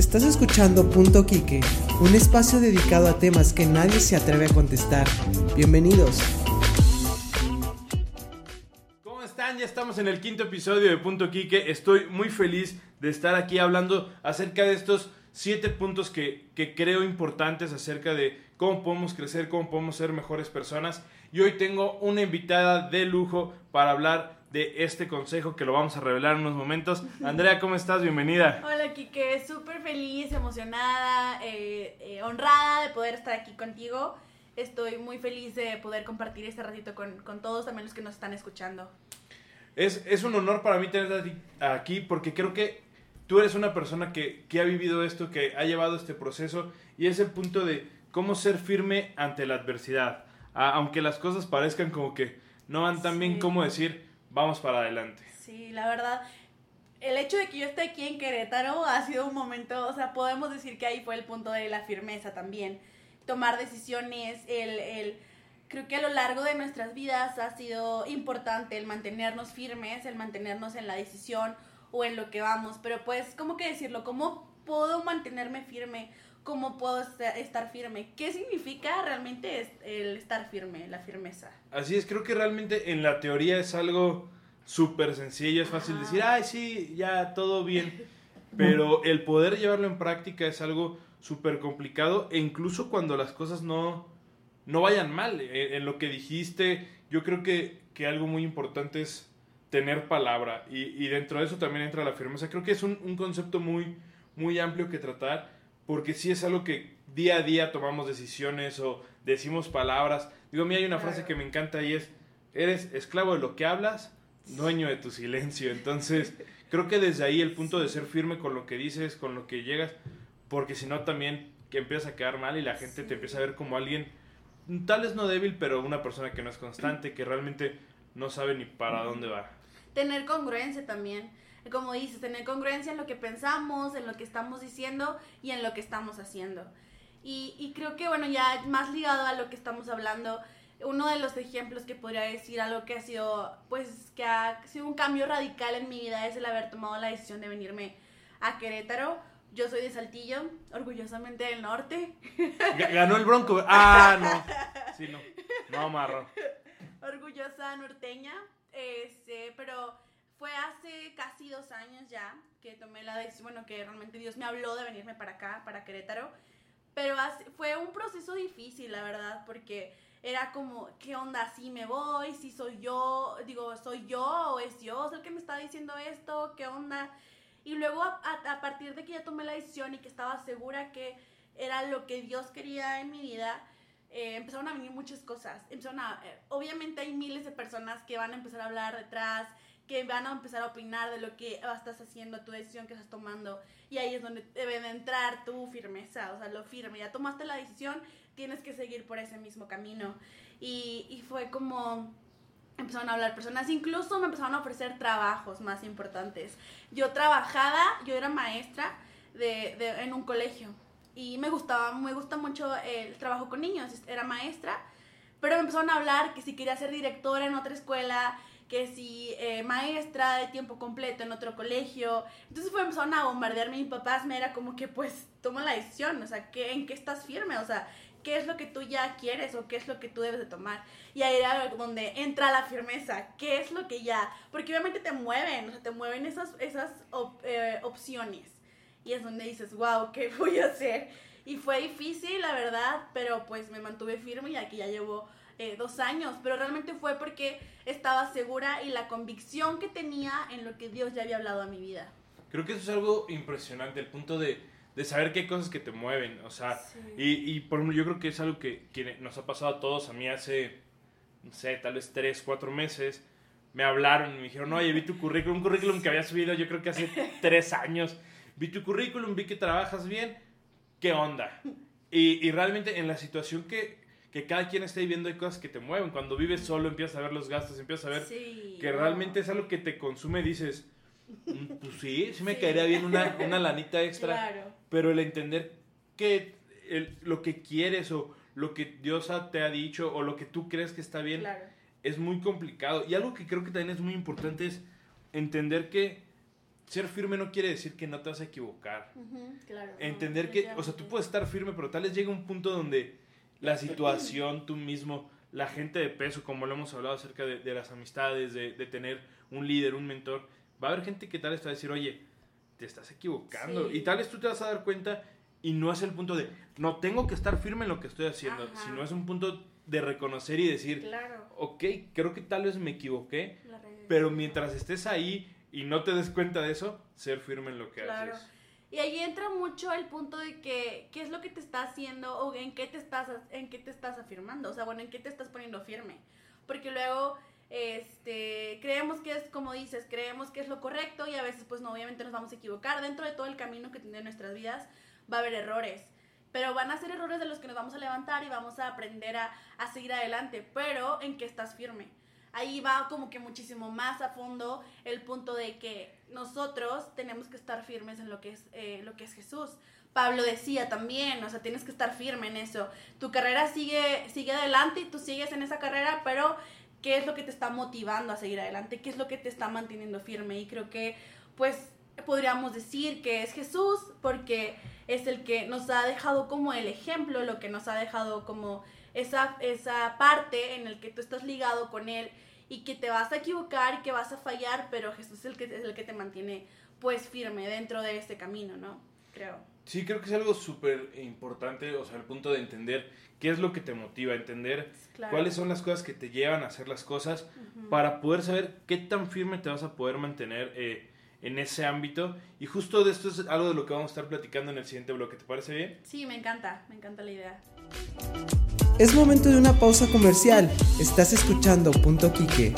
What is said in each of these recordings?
Estás escuchando Punto Quique, un espacio dedicado a temas que nadie se atreve a contestar. Bienvenidos. ¿Cómo están? Ya estamos en el quinto episodio de Punto Quique. Estoy muy feliz de estar aquí hablando acerca de estos siete puntos que, que creo importantes acerca de cómo podemos crecer, cómo podemos ser mejores personas. Y hoy tengo una invitada de lujo para hablar de este consejo que lo vamos a revelar en unos momentos. Andrea, ¿cómo estás? Bienvenida. Hola, Kike, súper feliz, emocionada, eh, eh, honrada de poder estar aquí contigo. Estoy muy feliz de poder compartir este ratito con, con todos, también los que nos están escuchando. Es, es un honor para mí tenerte aquí porque creo que tú eres una persona que, que ha vivido esto, que ha llevado este proceso y es el punto de cómo ser firme ante la adversidad. Aunque las cosas parezcan como que no van tan bien, Sí. como decir, vamos para adelante. Sí, la verdad, el hecho de que yo esté aquí en Querétaro ha sido un momento, o sea, podemos decir que ahí fue el punto de la firmeza también. Tomar decisiones, el, el, creo que a lo largo de nuestras vidas ha sido importante el mantenernos firmes, el mantenernos en la decisión o en lo que vamos, pero pues, ¿cómo que decirlo? ¿Cómo puedo mantenerme firme? ¿Cómo puedo esta- estar firme? ¿Qué significa realmente el estar firme, la firmeza? Así es, creo que realmente en la teoría es algo súper sencillo, es fácil Ajá. decir, ay, sí, ya todo bien. Pero el poder llevarlo en práctica es algo súper complicado e incluso cuando las cosas no, no vayan mal. En, en lo que dijiste, yo creo que, que algo muy importante es tener palabra y, y dentro de eso también entra la firmeza. Creo que es un, un concepto muy, muy amplio que tratar porque sí es algo que día a día tomamos decisiones o decimos palabras. Digo, a mí hay una frase que me encanta y es, eres esclavo de lo que hablas, dueño de tu silencio. Entonces, creo que desde ahí el punto de ser firme con lo que dices, con lo que llegas, porque si no también que empiezas a quedar mal y la gente te empieza a ver como alguien, tal vez no débil, pero una persona que no es constante, que realmente no sabe ni para dónde va. tener congruencia también. Como dices, tener congruencia en lo que pensamos, en lo que estamos diciendo y en lo que estamos haciendo. Y, y creo que, bueno, ya más ligado a lo que estamos hablando, uno de los ejemplos que podría decir algo que ha sido, pues, que ha sido un cambio radical en mi vida es el haber tomado la decisión de venirme a Querétaro. Yo soy de Saltillo, orgullosamente del norte. Ga- Ganó el Bronco. Ah, no. Sí, no. No, marro. orgullosa norteña, este, pero fue hace casi dos años ya que tomé la decisión, bueno, que realmente Dios me habló de venirme para acá, para Querétaro, pero fue un proceso difícil, la verdad, porque era como, ¿qué onda? Si me voy, si soy yo, digo, ¿soy yo o es Dios el que me está diciendo esto? ¿Qué onda? Y luego a, a- a partir de que ya tomé la decisión y que estaba segura que era lo que Dios quería en mi vida, eh, empezaron a venir muchas cosas. Empezaron a, eh, obviamente hay miles de personas que van a empezar a hablar detrás, que van a empezar a opinar de lo que estás haciendo, tu decisión que estás tomando. Y ahí es donde debe de entrar tu firmeza, o sea, lo firme. Ya tomaste la decisión, tienes que seguir por ese mismo camino. Y, y fue como empezaron a hablar personas, incluso me empezaron a ofrecer trabajos más importantes. Yo trabajaba, yo era maestra de, de- en un colegio y me gustaba, me gusta mucho el trabajo con niños, era maestra, pero me empezaron a hablar que si quería ser directora en otra escuela, que si eh, maestra de tiempo completo en otro colegio. Entonces fue, empezaron a bombardearme mis papás, me era como que pues toma la decisión, o sea, ¿qué, ¿en qué estás firme? O sea, ¿qué es lo que tú ya quieres o qué es lo que tú debes de tomar? Y ahí era donde entra la firmeza, ¿qué es lo que ya? Porque obviamente te mueven, o sea, te mueven esas, esas eh, opciones. Y es donde dices, wow, ¿qué voy a hacer? Y fue difícil, la verdad, pero pues me mantuve firme y aquí ya llevo eh, dos años. Pero realmente fue porque estaba segura y la convicción que tenía en lo que Dios ya había hablado a mi vida. Creo que eso es algo impresionante, el punto de, de saber hay cosas que te mueven. O sea, Sí. y, y por ejemplo, yo creo que es algo que, que nos ha pasado a todos. A mí hace, no sé, tal vez tres, cuatro meses, me hablaron y me dijeron, oye, vi tu currículum, un currículum que había subido yo creo que hace tres años. Vi tu currículum, vi que trabajas bien, ¿qué onda? Y, y realmente en la situación que, que cada quien está viviendo hay cosas que te mueven. Cuando vives solo empiezas a ver los gastos, empiezas a ver Sí, que realmente es algo que te consume, dices, "Mm, pues sí, sí me Sí. caería bien una, una lanita extra, Claro. pero el entender que el- lo que quieres o lo que Dios te ha dicho o lo que tú crees que está bien Claro. es muy complicado. Y algo que creo que también es muy importante es entender que ser firme no quiere decir que no te vas a equivocar. Claro. Entender que, o sea, tú puedes estar firme, pero tal vez llega un punto donde la situación, tú mismo, la gente de peso, como lo hemos hablado acerca de, de las amistades, de, de tener un líder, un mentor, va a haber gente que tal vez te va a decir, oye, te estás equivocando. Sí. Y tal vez tú te vas a dar cuenta y no es el punto de, no tengo que estar firme en lo que estoy haciendo, Ajá. sino es un punto de reconocer y decir, Claro. ok, creo que tal vez me equivoqué, pero mientras estés ahí y no te des cuenta de eso, ser firme en lo que Claro. haces. Y ahí entra mucho el punto de que qué es lo que te está haciendo o en qué te estás en qué te estás afirmando, o sea, bueno, en qué te estás poniendo firme. Porque luego este creemos que es como dices, creemos que es lo correcto y a veces pues no obviamente nos vamos a equivocar dentro de todo el camino que tiene nuestras vidas va a haber errores. Pero van a ser errores de los que nos vamos a levantar y vamos a aprender a, a seguir adelante. Pero en que estás firme. Ahí va como que muchísimo más a fondo el punto de que nosotros tenemos que estar firmes en lo que es, eh, lo que es Jesús. Pablo decía también, o sea, tienes que estar firme en eso. Tu carrera sigue, sigue adelante y tú sigues en esa carrera, pero ¿qué es lo que te está motivando a seguir adelante? ¿Qué es lo que te está manteniendo firme? Y creo que, pues, podríamos decir que es Jesús, porque es el que nos ha dejado como el ejemplo, lo que nos ha dejado como esa, esa parte en el que tú estás ligado con Él y que te vas a equivocar y que vas a fallar, pero Jesús es el que, es el que te mantiene pues firme dentro de ese camino, ¿no? Creo. Sí, creo que es algo súper importante, o sea, el punto de entender qué es lo que te motiva, entender Claro. cuáles son las cosas que te llevan a hacer las cosas Ujú. para poder saber qué tan firme te vas a poder mantener eh, en ese ámbito. Y justo de esto es algo de lo que vamos a estar platicando en el siguiente bloque, ¿te parece bien? Sí, me encanta, me encanta la idea. Es momento de una pausa comercial. Estás escuchando Punto Quique.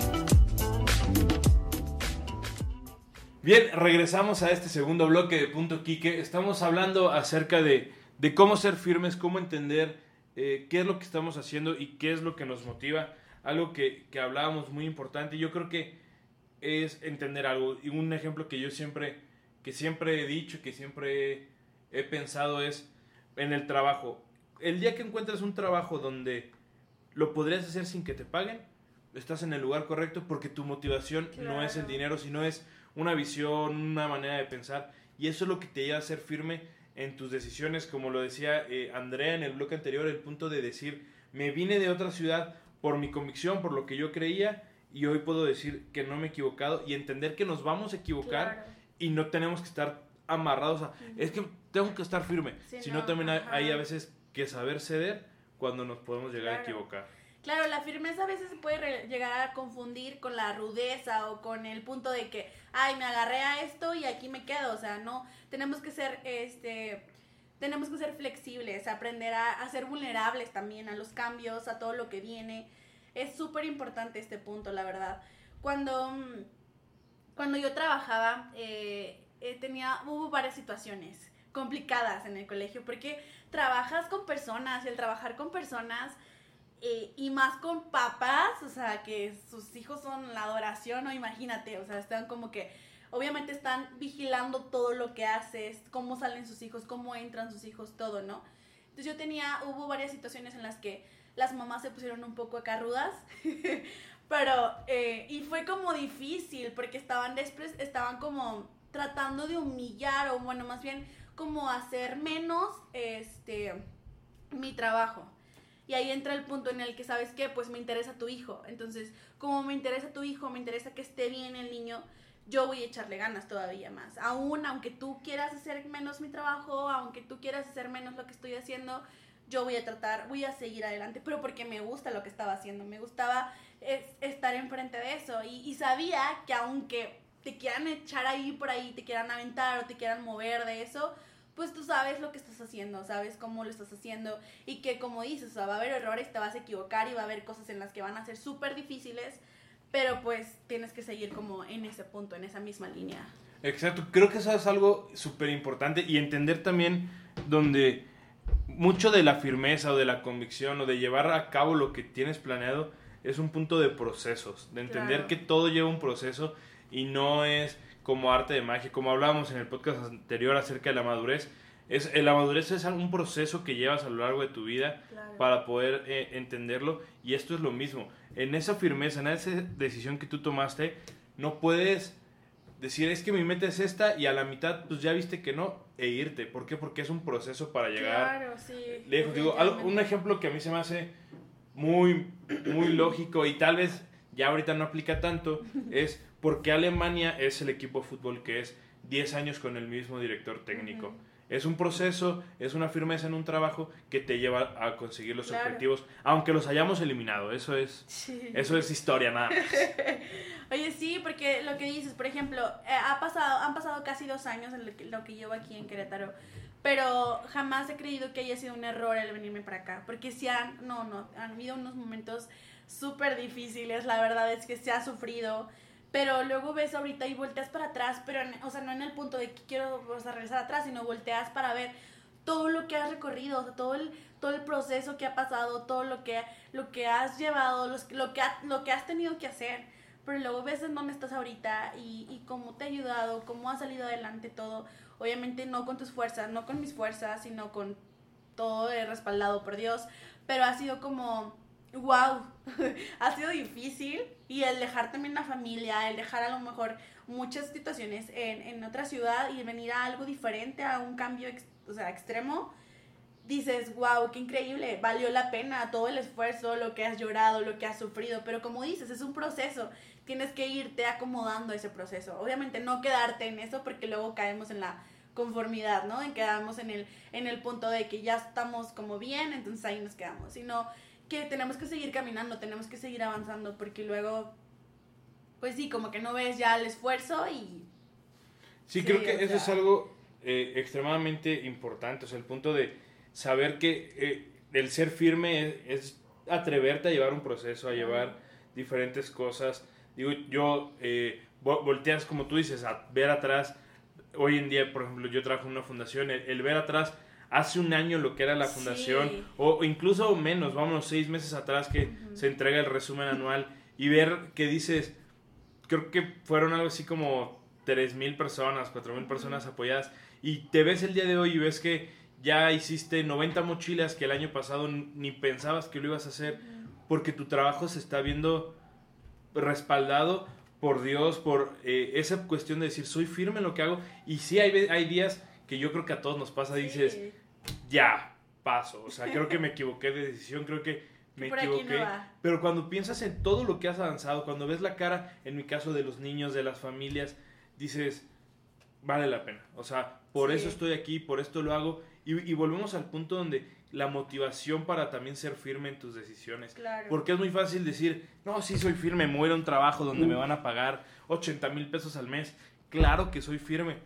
Bien, regresamos a este segundo bloque de Punto Quique. Estamos hablando acerca de, cómo ser firmes, cómo entender eh, qué es lo que estamos haciendo y qué es lo que nos motiva. Algo que, que hablábamos muy importante. Yo creo que es entender algo. Y un ejemplo que yo siempre, que siempre he dicho, que siempre he pensado es en el trabajo. El día que encuentres un trabajo donde lo podrías hacer sin que te paguen, estás en el lugar correcto porque tu motivación no es el dinero, sino es una visión, una manera de pensar. Y eso es lo que te lleva a ser firme en tus decisiones, como lo decía eh, Andrea en el bloque anterior, el punto de decir, me vine de otra ciudad por mi convicción, por lo que yo creía, y hoy puedo decir que no me he equivocado y entender que nos vamos a equivocar Claro. y no tenemos que estar amarrados a, es que tengo que estar firme, sino no, también ajá. hay a veces que saber ceder cuando nos podemos llegar a equivocar. Claro, la firmeza a veces se puede llegar a confundir con la rudeza o con el punto de que, ay, me agarré a esto y aquí me quedo. O sea, no, tenemos que ser, este, tenemos que ser flexibles, aprender a, a ser vulnerables también a los cambios, a todo lo que viene. Es súper importante este punto, la verdad. Cuando, cuando yo trabajaba, eh, eh, tenía, hubo varias situaciones complicadas en el colegio porque trabajas con personas el trabajar con personas eh, y más con papás, o sea, que sus hijos son la adoración, o imagínate, o sea, están como que, obviamente están vigilando todo lo que haces, cómo salen sus hijos, cómo entran sus hijos, todo, ¿no? Entonces yo tenía, hubo varias situaciones en las que las mamás se pusieron un poco acá rudas, pero, eh, y fue como difícil, porque estaban, despre- estaban como tratando de humillar, o bueno, más bien como hacer menos, este, mi trabajo. Y ahí entra el punto en el que, ¿sabes qué? Pues me interesa tu hijo. Entonces, como me interesa tu hijo, me interesa que esté bien el niño, yo voy a echarle ganas todavía más. Aún, aunque tú quieras hacer menos mi trabajo, aunque tú quieras hacer menos lo que estoy haciendo, yo voy a tratar, voy a seguir adelante, pero porque me gusta lo que estaba haciendo, me gustaba es, estar enfrente de eso. Y, y sabía que aunque te quieran echar ahí por ahí, te quieran aventar o te quieran mover de eso, pues tú sabes lo que estás haciendo, sabes cómo lo estás haciendo y que como dices, o sea, va a haber errores, te vas a equivocar y va a haber cosas en las que van a ser súper difíciles, pero pues tienes que seguir como en ese punto, en esa misma línea. Exacto, creo que eso es algo súper importante y entender también donde mucho de la firmeza o de la convicción o de llevar a cabo lo que tienes planeado es un punto de procesos, de entender Claro. que todo lleva un proceso y no es como arte de magia, como hablábamos en el podcast anterior acerca de la madurez. Es, eh, la madurez es un proceso que llevas a lo largo de tu vida Claro. para poder eh, entenderlo y esto es lo mismo. En esa firmeza, en esa decisión que tú tomaste, no puedes decir, es que mi meta es esta y a la mitad, pues ya viste que no, e irte. ¿Por qué? Porque es un proceso para llegar. Claro, sí. lejos. Digo, algo- un ejemplo que a mí se me hace muy, muy lógico y tal vez ya ahorita no aplica tanto es por qué Alemania es el equipo de fútbol que es 10 años con el mismo director técnico. Ujú. Es un proceso, es una firmeza en un trabajo que te lleva a conseguir los Claro. objetivos, aunque los hayamos eliminado. Eso es, Sí. eso es historia nada más. Oye, sí, porque lo que dices, por ejemplo, eh, ha pasado, han pasado casi dos años en lo que, lo que llevo aquí en Querétaro, pero jamás he creído que haya sido un error el venirme para acá, porque sí han, no, no, han habido unos momentos súper difíciles, la verdad es que se ha sufrido, pero luego ves ahorita y volteas para atrás, pero, en- o sea, no en el punto de que quiero o sea, regresar atrás, sino volteas para ver todo lo que has recorrido, todo el, todo el proceso que ha pasado, todo lo que, lo que has llevado, los- lo, que ha- lo que has tenido que hacer. Pero luego ves en dónde estás ahorita y, y cómo te ha ayudado, cómo ha salido adelante todo. Obviamente no con tus fuerzas, no con mis fuerzas, sino con todo respaldado por Dios. Pero ha sido como, wow, ha sido difícil. Y el dejar también la familia, el dejar a lo mejor muchas situaciones en, en otra ciudad y venir a algo diferente, a un cambio ex- o sea, extremo, dices, wow, qué increíble, valió la pena todo el esfuerzo, lo que has llorado, lo que has sufrido, pero como dices, es un proceso, tienes que irte acomodando a ese proceso. Obviamente no quedarte en eso porque luego caemos en la conformidad, ¿no? En quedamos en el, en el punto de que ya estamos como bien, entonces ahí nos quedamos, sino que tenemos que seguir caminando, tenemos que seguir avanzando porque luego, pues sí, como que no ves ya el esfuerzo y... Sí, Sí, creo que eso es sea. algo eh, extremadamente importante. O sea, el punto de saber que eh, el ser firme es, es atreverte a llevar un proceso, a llevar diferentes cosas. Digo, yo, eh, vo- volteas, como tú dices, a ver atrás. Hoy en día, por ejemplo, yo trabajo en una fundación. El, el ver atrás, hace un año lo que era la Sí. fundación, o, o incluso menos, vámonos, seis meses atrás que se entrega el resumen anual y ver que dices, creo que fueron algo así como 3.000 personas, 4.000 personas apoyadas. Y te ves el día de hoy y ves que ya hiciste 90 mochilas que el año pasado ni pensabas que lo ibas a hacer, porque tu trabajo se está viendo respaldado por Dios, por eh, esa cuestión de decir, soy firme en lo que hago. Y sí, hay, hay días que yo creo que a todos nos pasa, dices, ya, paso. O sea, creo que me equivoqué de decisión, creo que me por aquí no equivoqué. Pero cuando piensas en todo lo que has avanzado, cuando ves la cara, en mi caso, de los niños, de las familias, dices, vale la pena. O sea, por Sí. eso estoy aquí, por esto lo hago. Y, y volvemos al punto donde la motivación para también ser firme en tus decisiones. Claro. Porque es muy fácil decir, no, sí soy firme, me voy a un trabajo donde me van a pagar 80 mil pesos al mes. Claro que soy firme.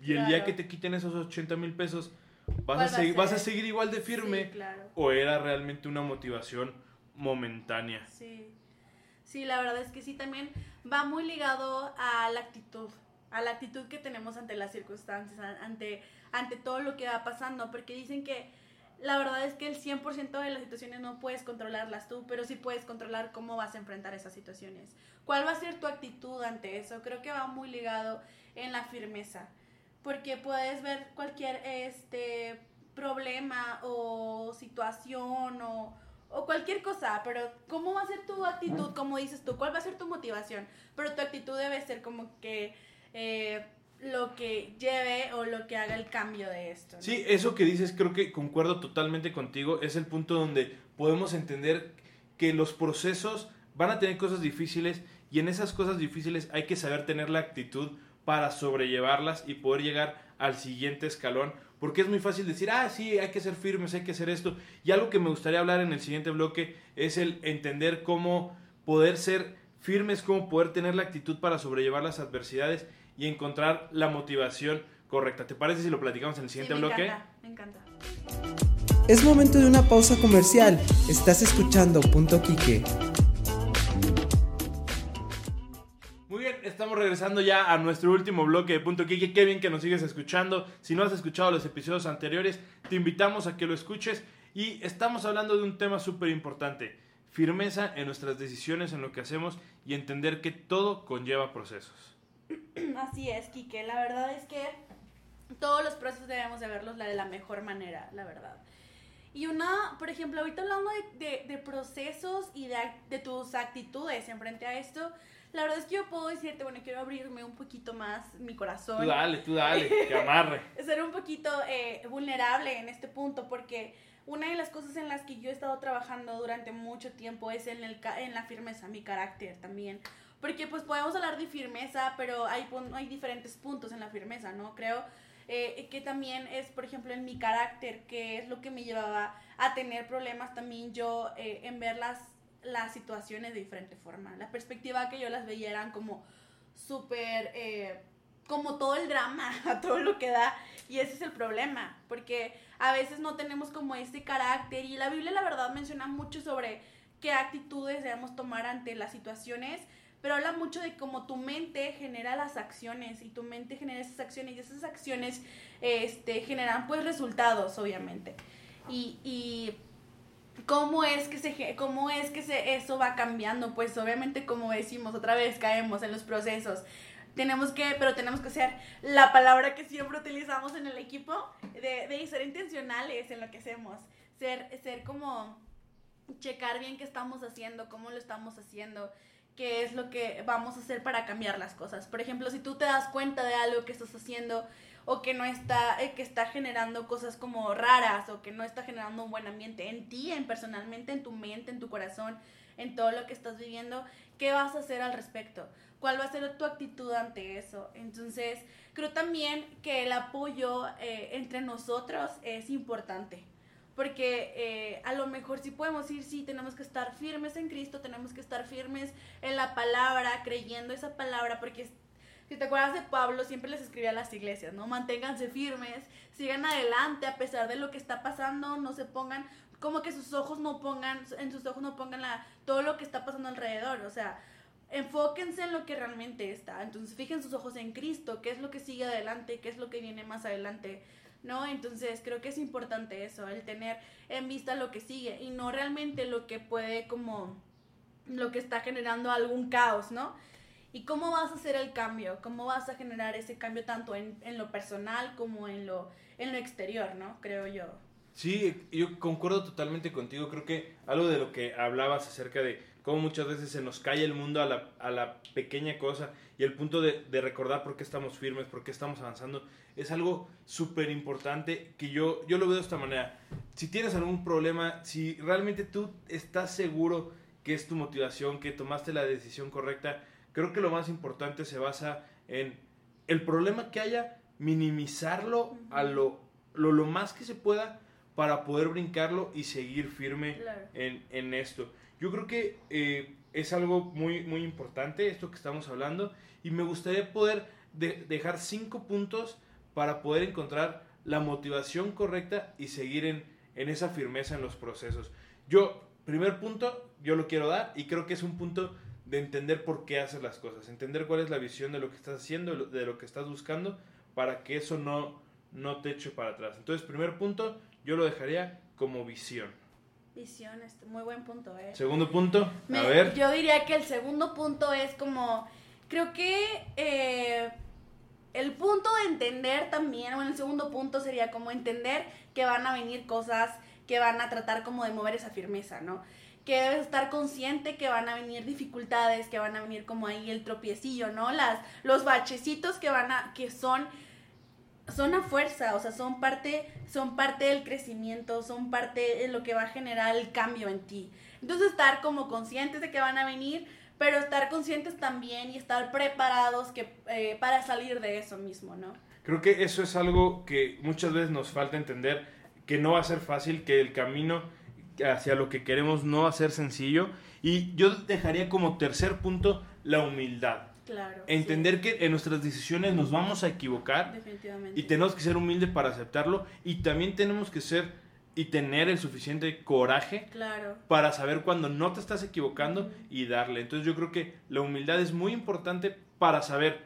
Y el día que te quiten esos 80 mil pesos, vas, ¿Cuál a va a seguir, vas a seguir igual de firme. Sí, claro. ¿O era realmente una motivación momentánea? Sí. Sí, la verdad es que sí, también va muy ligado a la actitud, a la actitud que tenemos ante las circunstancias, ante, ante todo lo que va pasando, porque dicen que la verdad es que el 100% de las situaciones no puedes controlarlas tú, pero sí puedes controlar cómo vas a enfrentar esas situaciones. ¿Cuál va a ser tu actitud ante eso? Creo que va muy ligado en la firmeza, porque puedes ver cualquier este problema o situación o, o cualquier cosa, pero ¿cómo va a ser tu actitud? Como dices tú, ¿cuál va a ser tu motivación? Pero tu actitud debe ser como que eh, lo que lleve o lo que haga el cambio de esto. Sí, eso que dices creo que concuerdo totalmente contigo. Es el punto donde podemos entender que los procesos van a tener cosas difíciles y en esas cosas difíciles hay que saber tener la actitud para sobrellevarlas y poder llegar al siguiente escalón. Porque es muy fácil decir, ah, sí, hay que ser firmes, hay que hacer esto. Y algo que me gustaría hablar en el siguiente bloque es el entender cómo poder ser firmes, cómo poder tener la actitud para sobrellevar las adversidades y encontrar la motivación correcta. ¿Te parece si lo platicamos en el Sí, siguiente me bloque? encanta, me encanta. Es momento de una pausa comercial. Estás escuchando Punto Quique. Regresando ya a nuestro último bloque de Punto Kike. Qué bien que nos sigues escuchando. Si no has escuchado los episodios anteriores, te invitamos a que lo escuches. Y estamos hablando de un tema súper importante. Firmeza en nuestras decisiones, en lo que hacemos y entender que todo conlleva procesos. Así es, Quique. La verdad es que todos los procesos debemos de verlos de la mejor manera, la verdad. Y una, por ejemplo, ahorita hablando de, de- de procesos y de, de tus actitudes en frente a esto, La verdad es que yo puedo decirte, bueno, quiero abrirme un poquito más mi corazón. Tú dale, tú dale, que amarre. Ser un poquito eh, vulnerable en este punto, porque una de las cosas en las que yo he estado trabajando durante mucho tiempo es en, el, en la firmeza, mi carácter también. Porque pues podemos hablar de firmeza, pero hay, hay diferentes puntos en la firmeza, ¿no? Creo eh, que también es, por ejemplo, en mi carácter, que es lo que me llevaba a tener problemas también yo eh, en ver las, las situaciones de diferente forma. La perspectiva que yo las veía eran como súper... Eh, como todo el drama, a todo lo que da. Y ese es el problema, porque a veces no tenemos como este carácter. Y la Biblia la verdad menciona mucho sobre qué actitudes debemos tomar ante las situaciones, pero habla mucho de cómo tu mente genera las acciones y tu mente genera esas acciones y esas acciones este, generan pues resultados, obviamente. Y cómo es que se cómo es que se, eso va cambiando pues obviamente como decimos otra vez caemos en los procesos. Tenemos que, pero tenemos que ser la palabra que siempre utilizamos en el equipo, de, de ser intencionales en lo que hacemos, ser, ser como checar bien qué estamos haciendo, cómo lo estamos haciendo, qué es lo que vamos a hacer para cambiar las cosas. Por ejemplo, si tú te das cuenta de algo que estás haciendo o que no está, eh, que está generando cosas como raras o que no está generando un buen ambiente en ti, en personalmente, en tu mente, en tu corazón, en todo lo que estás viviendo, ¿qué vas a hacer al respecto? cuál va a ser tu actitud ante eso. Entonces, creo también que el apoyo eh, entre nosotros es importante. Porque eh, a lo mejor sí podemos decir, sí, tenemos que estar firmes en Cristo, tenemos que estar firmes en la palabra, creyendo esa palabra, porque si te acuerdas de Pablo, siempre les escribía a las iglesias, ¿no? Manténganse firmes, sigan adelante a pesar de lo que está pasando, no se pongan, como que sus ojos no pongan, en sus ojos no pongan la, todo lo que está pasando alrededor, o sea, enfóquense en lo que realmente está. Entonces, fijen sus ojos en Cristo, qué es lo que sigue adelante, qué es lo que viene más adelante, ¿no? Entonces, creo que es importante eso, el tener en vista lo que sigue y no realmente lo que puede como lo que está generando algún caos, ¿no? ¿Y cómo vas a hacer el cambio? ¿Cómo vas a generar ese cambio tanto en, en lo personal como en lo, en lo exterior, ¿no? Creo yo. Sí, yo concuerdo totalmente contigo. Creo que algo de lo que hablabas acerca de cómo muchas veces se nos cae el mundo a la, a la pequeña cosa y el punto de, de, recordar por qué estamos firmes, por qué estamos avanzando, es algo súper importante que yo, yo lo veo de esta manera. Si tienes algún problema, si realmente tú estás seguro que es tu motivación, que tomaste la decisión correcta, creo que lo más importante se basa en el problema que haya, minimizarlo a lo, lo, lo más que se pueda para poder brincarlo y seguir firme Claro. en, en esto. Yo creo que eh, es algo muy, muy importante esto que estamos hablando y me gustaría poder de- dejar cinco puntos para poder encontrar la motivación correcta y seguir en, en esa firmeza en los procesos. Yo, primer punto, yo lo quiero dar y creo que es un punto de entender por qué haces las cosas, entender cuál es la visión de lo que estás haciendo, de lo- que estás buscando, para que eso no, no te eche para atrás. Entonces, primer punto, yo lo dejaría como visión. Visión, este, muy buen punto, ¿eh? Segundo punto, Me- a ver. Yo diría que el segundo punto es como, creo que eh, el punto de entender también, bueno, el segundo punto sería como entender que van a venir cosas que van a tratar como de mover esa firmeza, ¿no? Que debes estar consciente que van a venir dificultades, que van a venir como ahí el tropiecillo, ¿no? Las, los bachecitos que van a, que son son a fuerza, o sea, son parte, son parte del crecimiento, son parte de lo que va a generar el cambio en ti. Entonces, estar como conscientes de que van a venir, pero estar conscientes también y estar preparados que, eh, para salir de eso mismo, ¿no? Creo que eso es algo que muchas veces nos falta entender, que no va a ser fácil, que el camino hacia lo que queremos no ser sencillo. Y yo dejaría como tercer punto la humildad. Claro. Entender que en nuestras decisiones nos vamos a equivocar definitivamente. y tenemos que ser humildes para aceptarlo y también tenemos que ser y tener el suficiente coraje Claro. para saber cuando no te estás equivocando y darle. Entonces yo creo que la humildad es muy importante para saber,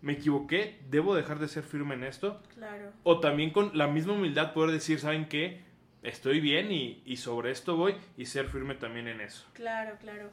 me equivoqué, debo dejar de ser firme en esto. Claro. O también con la misma humildad poder decir, ¿saben qué? Estoy bien y, sobre esto voy y ser firme también en eso. Claro, claro.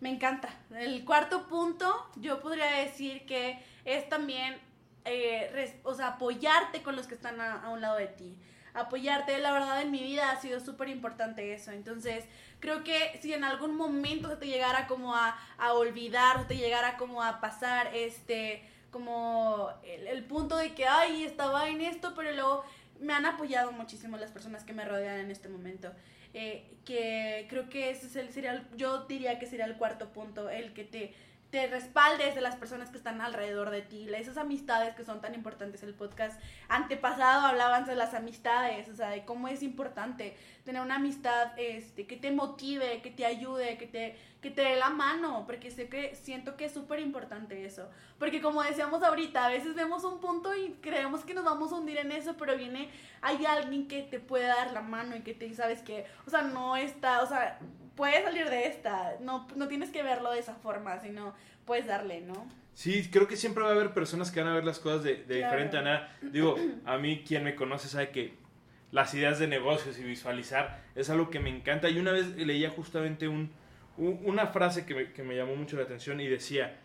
Me encanta. El cuarto punto, yo podría decir que es también, eh, o sea, apoyarte con los que están a, a un lado de ti. apoyarte. La verdad, en mi vida ha sido súper importante eso. Entonces, creo que si en algún momento se te llegara como a, a olvidar, o te llegara como a pasar este como el, el, punto de que, ay, estaba en esto, pero luego me han apoyado muchísimo las personas que me rodean en este momento. Eh, que creo que ese es el, sería, yo diría que sería el cuarto punto, el que te te respaldes de las personas que están alrededor de ti, esas amistades que son tan importantes. El podcast antepasado hablaban de las amistades, o sea, de cómo es importante tener una amistad este, que te motive, que te ayude, que te, que te dé la mano, porque sé que siento que es súper importante eso. Porque como decíamos ahorita, a veces vemos un punto y creemos que nos vamos a hundir en eso, pero viene, hay alguien que te puede dar la mano y que te sabes que, o sea, no está, o sea, puedes salir de esta. No, no tienes que verlo de esa forma, sino puedes darle, ¿no? Sí, creo que siempre va a haber personas que van a ver las cosas de, de diferente manera. Digo, a mí quien me conoce sabe que las ideas de negocios y visualizar es algo que me encanta. Y una vez leía justamente un, una frase que me, que me, llamó mucho la atención y decía,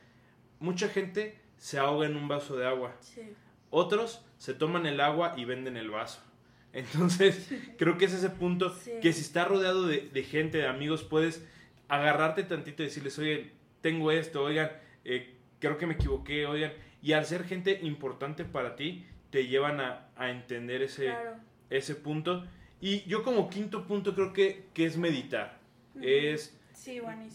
mucha gente se ahoga en un vaso de agua. Sí. Otros se toman el agua y venden el vaso. Entonces, creo que es ese punto que si estás rodeado de, de, gente, de amigos, puedes agarrarte tantito y decirles, oye, tengo esto, oigan, eh, creo que me equivoqué, oigan. Y al ser gente importante para ti, te llevan a, a entender ese, ese punto. Y yo como quinto punto creo que, que es meditar. Es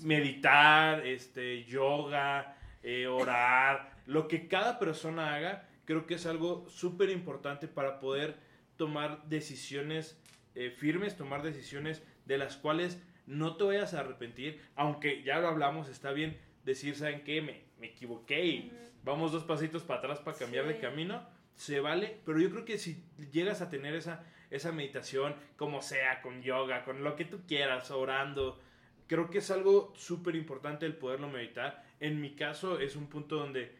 meditar, este, yoga, eh, orar, lo que cada persona haga, creo que es algo súper importante para poder tomar decisiones eh, firmes, tomar decisiones de las cuales no te vayas a arrepentir, aunque ya lo hablamos, está bien decir, ¿saben qué? Me, me equivoqué y vamos dos pasitos para atrás para cambiar de camino, se vale, pero yo creo que si llegas a tener esa, esa meditación, como sea, con yoga, con lo que tú quieras, orando, creo que es algo súper importante el poderlo meditar. En mi caso es un punto donde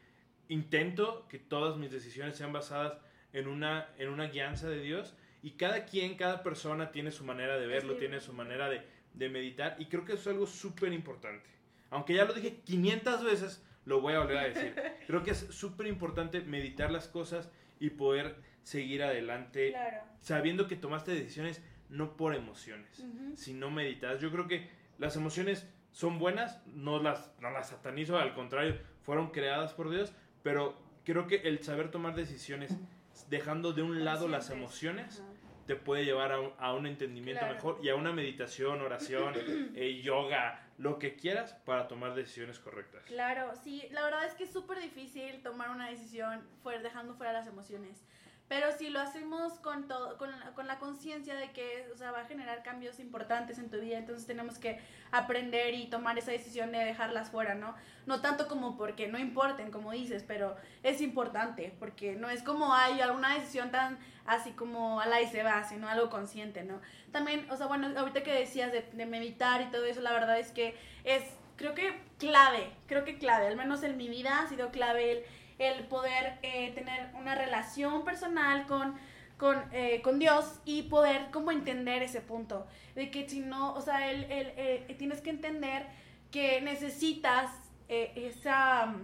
intento que todas mis decisiones sean basadas en una, en una guianza de Dios y cada quien, cada persona tiene su manera de verlo, tiene su manera de, de meditar y creo que eso es algo súper importante. Aunque ya lo dije 500 veces, lo voy a volver a decir. Creo que es súper importante meditar las cosas y poder seguir adelante sabiendo que tomaste decisiones no por emociones, sino meditadas. Yo creo que las emociones son buenas, no las, no las satanizo, al contrario, fueron creadas por Dios, pero creo que el saber tomar decisiones dejando de un lado las emociones, te puede llevar a un, entendimiento mejor y a una meditación, oración, eh, yoga, lo que quieras para tomar decisiones correctas. Claro, sí, la verdad es que es súper difícil tomar una decisión fuera, dejando fuera las emociones. Pero si lo hacemos con, todo, con, con la conciencia de que o sea, va a generar cambios importantes en tu vida, entonces tenemos que aprender y tomar esa decisión de dejarlas fuera, ¿no? No tanto como porque no importen, como dices, pero es importante, porque no es como hay alguna decisión tan así como a la y se va, sino algo consciente, ¿no? También, o sea, bueno, ahorita que decías de, de meditar y todo eso, la verdad es que es, creo que clave, creo que clave, al menos en mi vida ha sido clave el el poder eh, tener una relación personal con, con, eh, con, Dios y poder como entender ese punto. De que si no, o sea, el, el, eh, tienes que entender que necesitas esa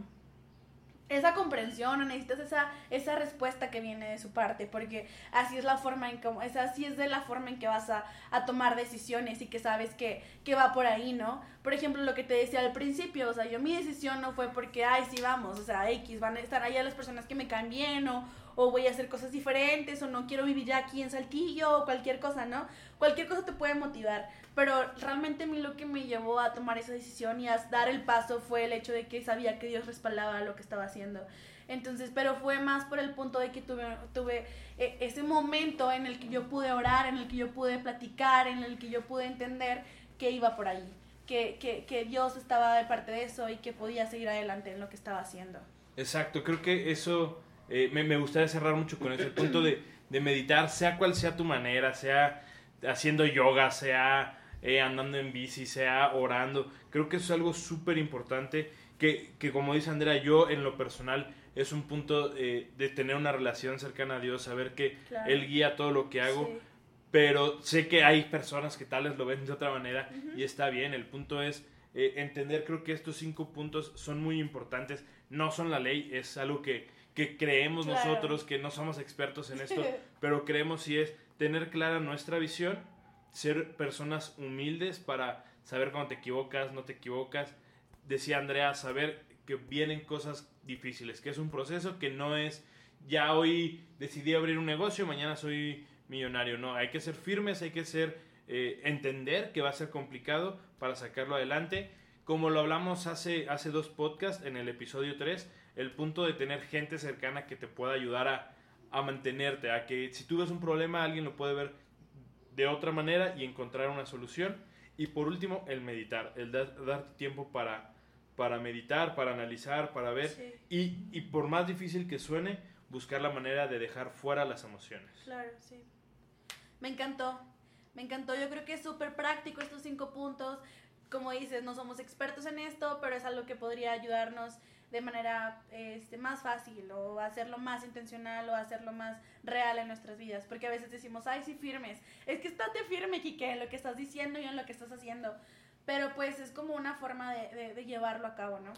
esa comprensión o necesitas esa, esa respuesta que viene de su parte, porque así es la forma en es así es de la forma en que vas a, a tomar decisiones y que sabes que, que, va por ahí, ¿no? Por ejemplo, lo que te decía al principio, o sea, yo mi decisión no fue porque, ay, sí, vamos, o sea, X, van a estar allá las personas que me caen o, o voy a hacer cosas diferentes o no quiero vivir ya aquí en Saltillo o cualquier cosa, ¿no? Cualquier cosa te puede motivar, pero realmente a mí lo que me llevó a tomar esa decisión y a dar el paso fue el hecho de que sabía que Dios respaldaba lo que estaba haciendo. Entonces, pero fue más por el punto de que tuve, tuve eh, ese momento en el que yo pude orar, en el que yo pude platicar, en el que yo pude entender que iba por ahí, que, que, que Dios estaba de parte de eso y que podía seguir adelante en lo que estaba haciendo. Exacto, creo que eso eh, me, me, gustaría cerrar mucho con ese punto de, de meditar, sea cual sea tu manera, sea haciendo yoga, sea eh, andando en bici, sea orando. Creo que eso es algo súper importante que, que, como dice Andrea, yo en lo personal es un punto eh, de tener una relación cercana a Dios, saber que Él guía todo lo que hago. Pero sé que hay personas que tal vez lo ven de otra manera y está bien. El punto es eh, entender, creo que estos cinco puntos son muy importantes. No son la ley, es algo que, que creemos Claro. nosotros, que no somos expertos en esto, pero creemos si es tener clara nuestra visión, ser personas humildes para saber cuando te equivocas, no te equivocas. Decía Andrea, saber que vienen cosas difíciles, que es un proceso que no es ya hoy decidí abrir un negocio, mañana soy millonario. No, hay que ser firmes, hay que ser eh, entender que va a ser complicado para sacarlo adelante. Como lo hablamos hace, hace dos podcasts, en el episodio 3, el punto de tener gente cercana que te pueda ayudar a, a mantenerte, a que si tú ves un problema, alguien lo puede ver de otra manera y encontrar una solución. Y por último, el meditar, el dar, darte tiempo para, para meditar, para analizar, para ver. Sí. Y, y por más difícil que suene, buscar la manera de dejar fuera las emociones. Claro, sí. Me encantó, me encantó. Yo creo que es súper práctico estos cinco puntos. Como dices, no somos expertos en esto, pero es algo que podría ayudarnos de manera este, más fácil o hacerlo más intencional o hacerlo más real en nuestras vidas. Porque a veces decimos, ay, sí, firmes. Es que estate firme, Kike, en lo que estás diciendo y en lo que estás haciendo. Pero pues es como una forma de, de- de llevarlo a cabo, ¿no?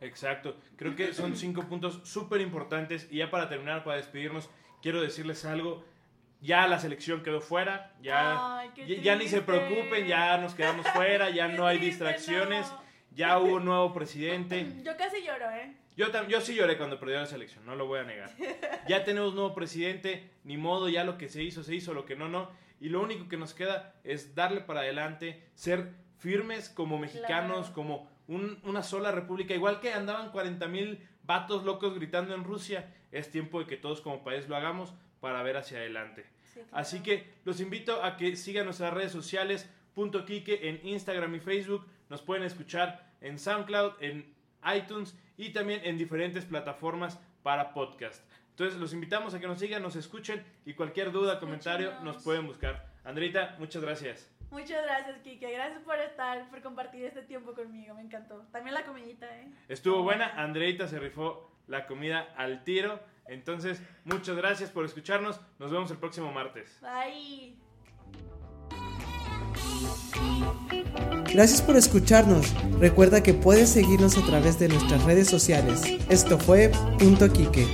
Exacto. Creo que son cinco puntos súper importantes. Y ya para terminar, para despedirnos, quiero decirles algo. Ya la selección quedó fuera. Ya, Ay, ya, ya ni se preocupen, ya nos quedamos fuera, ya no hay distracciones. no. Ya hubo nuevo presidente. Yo casi lloro, ¿eh? Yo, yo sí lloré cuando perdió la selección, no lo voy a negar. Ya tenemos nuevo presidente, ni modo, ya lo que se hizo, se hizo, lo que no, no. Y lo único que nos queda es darle para adelante, ser firmes como mexicanos, Claro. como un- una sola república. Igual que andaban 40 mil vatos locos gritando en Rusia, es tiempo de que todos como país lo hagamos para ver hacia adelante. Sí, claro. Así que los invito a que sigan nuestras redes sociales, punto Quique en Instagram y Facebook. Nos pueden escuchar en SoundCloud, en iTunes y también en diferentes plataformas para podcast. Entonces los invitamos a que nos sigan, nos escuchen y cualquier duda, comentario nos pueden buscar. Andreita, muchas gracias. Muchas gracias, Kike. Gracias por estar, por compartir este tiempo conmigo. Me encantó. También la comidita, ¿eh? Estuvo buena, Andreita se rifó la comida al tiro. Entonces, muchas gracias por escucharnos. Nos vemos el próximo martes. Bye. Gracias por escucharnos. Recuerda que puedes seguirnos a través de nuestras redes sociales. Esto fue Punto Quique.